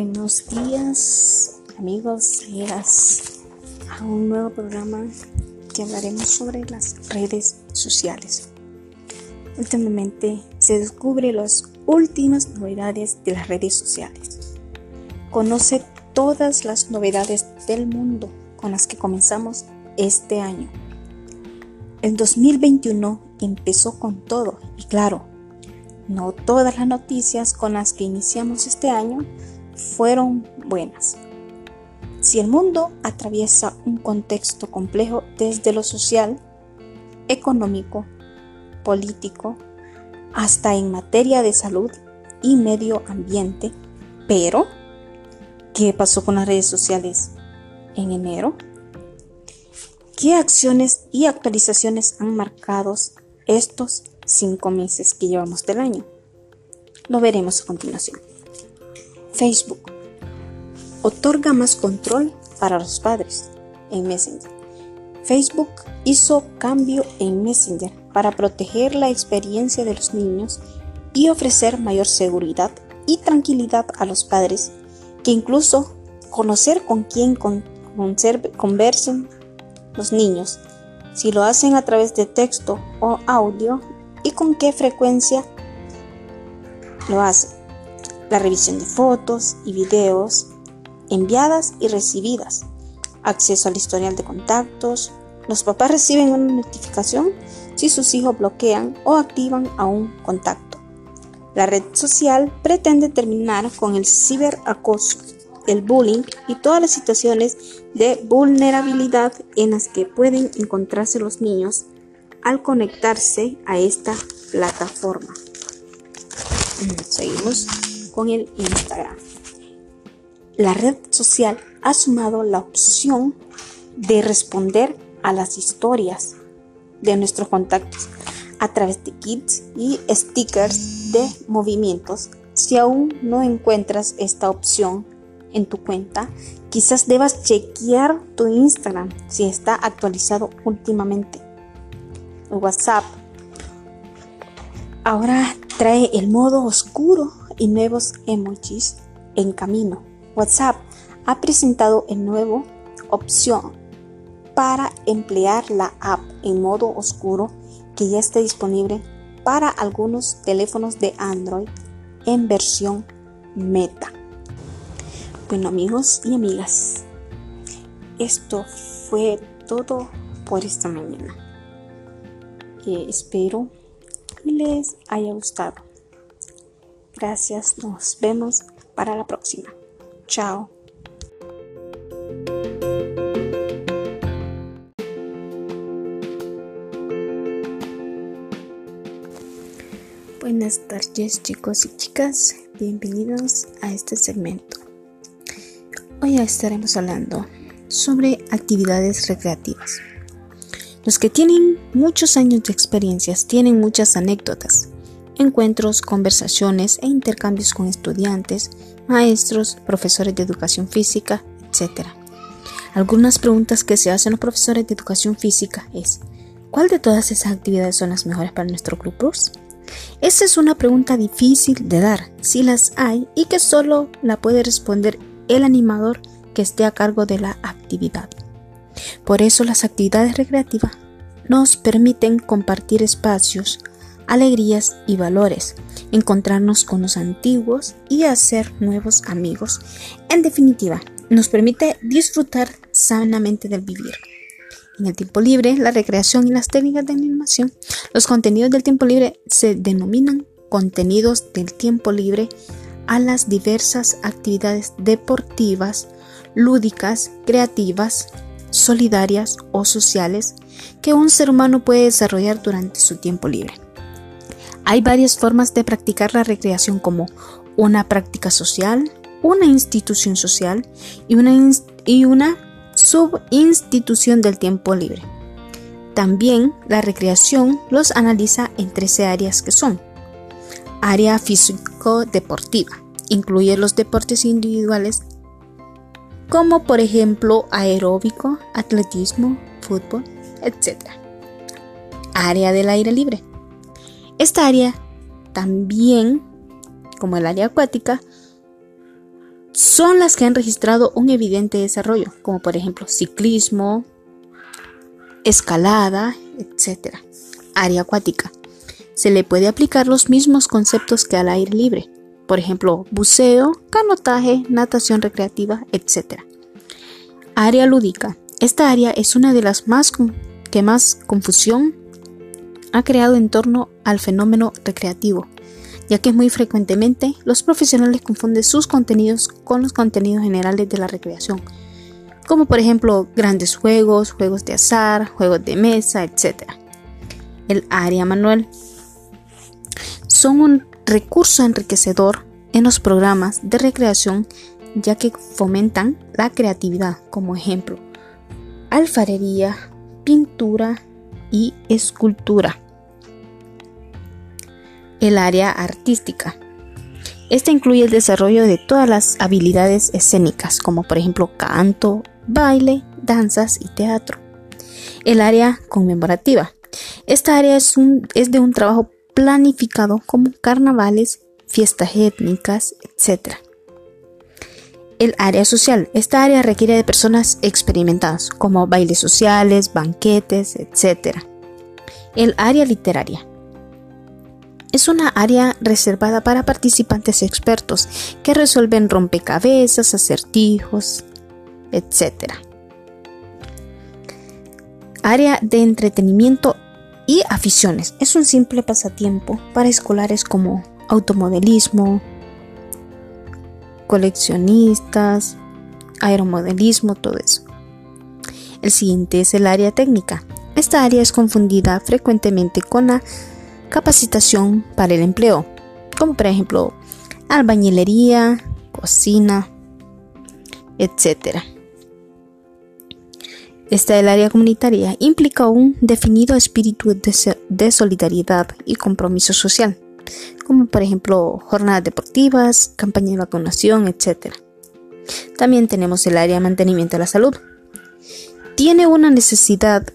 Buenos días, amigos, amigas, a un nuevo programa que hablaremos sobre las redes sociales. Últimamente se descubre las últimas novedades de las redes sociales. Conoce todas las novedades del mundo con las que comenzamos este año. El 2021 empezó con todo y claro, no todas las noticias con las que iniciamos este año fueron buenas. Si el mundo atraviesa un contexto complejo desde lo social, económico, político, hasta en materia de salud y medio ambiente, pero ¿qué pasó con las redes sociales en enero? ¿Qué acciones y actualizaciones han marcado estos cinco meses que llevamos del año? Lo veremos a continuación. Facebook otorga más control para los padres en Messenger. Facebook hizo cambio en Messenger para proteger la experiencia de los niños y ofrecer mayor seguridad y tranquilidad a los padres que incluso conocer con quién conversen los niños, si lo hacen a través de texto o audio y con qué frecuencia lo hacen la revisión de fotos y videos enviadas y recibidas, acceso al historial de contactos. Los papás reciben una notificación si sus hijos bloquean o activan a un contacto. La red social pretende terminar con el ciberacoso, el bullying y todas las situaciones de vulnerabilidad en las que pueden encontrarse los niños al conectarse a esta plataforma. Seguimos con el Instagram. La red social ha sumado la opción de responder a las historias de nuestros contactos a través de kits y stickers de movimientos. Si aún no encuentras esta opción en tu cuenta, quizás debas chequear tu Instagram si está actualizado últimamente. WhatsApp ahora trae el modo oscuro y nuevos emojis en camino. WhatsApp ha presentado el nuevo opción para emplear la app en modo oscuro que ya está disponible para algunos teléfonos de Android en versión meta. Bueno amigos y amigas, esto fue todo por esta mañana. Eh, espero les haya gustado. Gracias, nos vemos para la próxima. Chao. Buenas tardes chicos y chicas, bienvenidos a este segmento. Hoy estaremos hablando sobre actividades recreativas. Los que tienen muchos años de experiencias tienen muchas anécdotas encuentros, conversaciones e intercambios con estudiantes, maestros, profesores de educación física, etc. Algunas preguntas que se hacen los profesores de educación física es, ¿cuál de todas esas actividades son las mejores para nuestro grupo? Esa es una pregunta difícil de dar, si las hay, y que solo la puede responder el animador que esté a cargo de la actividad. Por eso las actividades recreativas nos permiten compartir espacios, alegrías y valores, encontrarnos con los antiguos y hacer nuevos amigos. En definitiva, nos permite disfrutar sanamente del vivir. En el tiempo libre, la recreación y las técnicas de animación, los contenidos del tiempo libre se denominan contenidos del tiempo libre a las diversas actividades deportivas, lúdicas, creativas, solidarias o sociales que un ser humano puede desarrollar durante su tiempo libre. Hay varias formas de practicar la recreación como una práctica social, una institución social y una, subinstitución del tiempo libre. También la recreación los analiza en 13 áreas que son área físico-deportiva, incluye los deportes individuales como por ejemplo aeróbico, atletismo, fútbol, etc. Área del aire libre, esta área, también como el área acuática, son las que han registrado un evidente desarrollo, como por ejemplo ciclismo, escalada, etc. Área acuática. Se le puede aplicar los mismos conceptos que al aire libre, por ejemplo, buceo, canotaje, natación recreativa, etc. Área lúdica. Esta área es una de las más que más confusión ha creado en torno al fenómeno recreativo, ya que muy frecuentemente los profesionales confunden sus contenidos con los contenidos generales de la recreación, como por ejemplo grandes juegos, juegos de azar, juegos de mesa, etc. El área manual son un recurso enriquecedor en los programas de recreación ya que fomentan la creatividad, como ejemplo, alfarería, pintura y escultura. El área artística. Esta incluye el desarrollo de todas las habilidades escénicas, como por ejemplo canto, baile, danzas y teatro. El área conmemorativa. Esta área es, es de un trabajo planificado como carnavales, fiestas étnicas, etc. El área social. Esta área requiere de personas experimentadas, como bailes sociales, banquetes, etc. El área literaria. Es una área reservada para participantes expertos que resuelven rompecabezas, acertijos, etc. Área de entretenimiento y aficiones. Es un simple pasatiempo para escolares como automodelismo, coleccionistas, aeromodelismo, todo eso. El siguiente es el área técnica. Esta área es confundida frecuentemente con la capacitación para el empleo, como por ejemplo albañilería, cocina, etc. Esta del área comunitaria implica un definido espíritu de, solidaridad y compromiso social, como por ejemplo jornadas deportivas, campañas de vacunación, etc. También tenemos el área de mantenimiento de la salud. Tiene una necesidad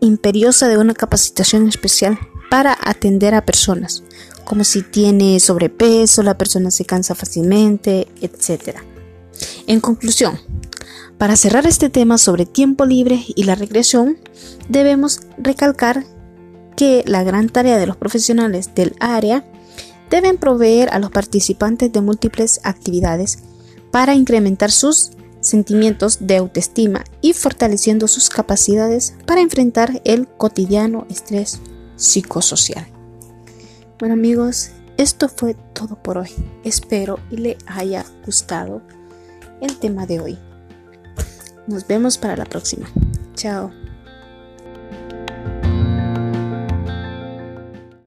imperiosa de una capacitación especial para atender a personas, como si tiene sobrepeso, la persona se cansa fácilmente, etc. En conclusión, para cerrar este tema sobre tiempo libre y la recreación, debemos recalcar que la gran tarea de los profesionales del área deben proveer a los participantes de múltiples actividades para incrementar sus sentimientos de autoestima y fortaleciendo sus capacidades para enfrentar el cotidiano estrés psicosocial. Bueno amigos, esto fue todo por hoy. Espero y le haya gustado el tema de hoy. Nos vemos para la próxima. Chao.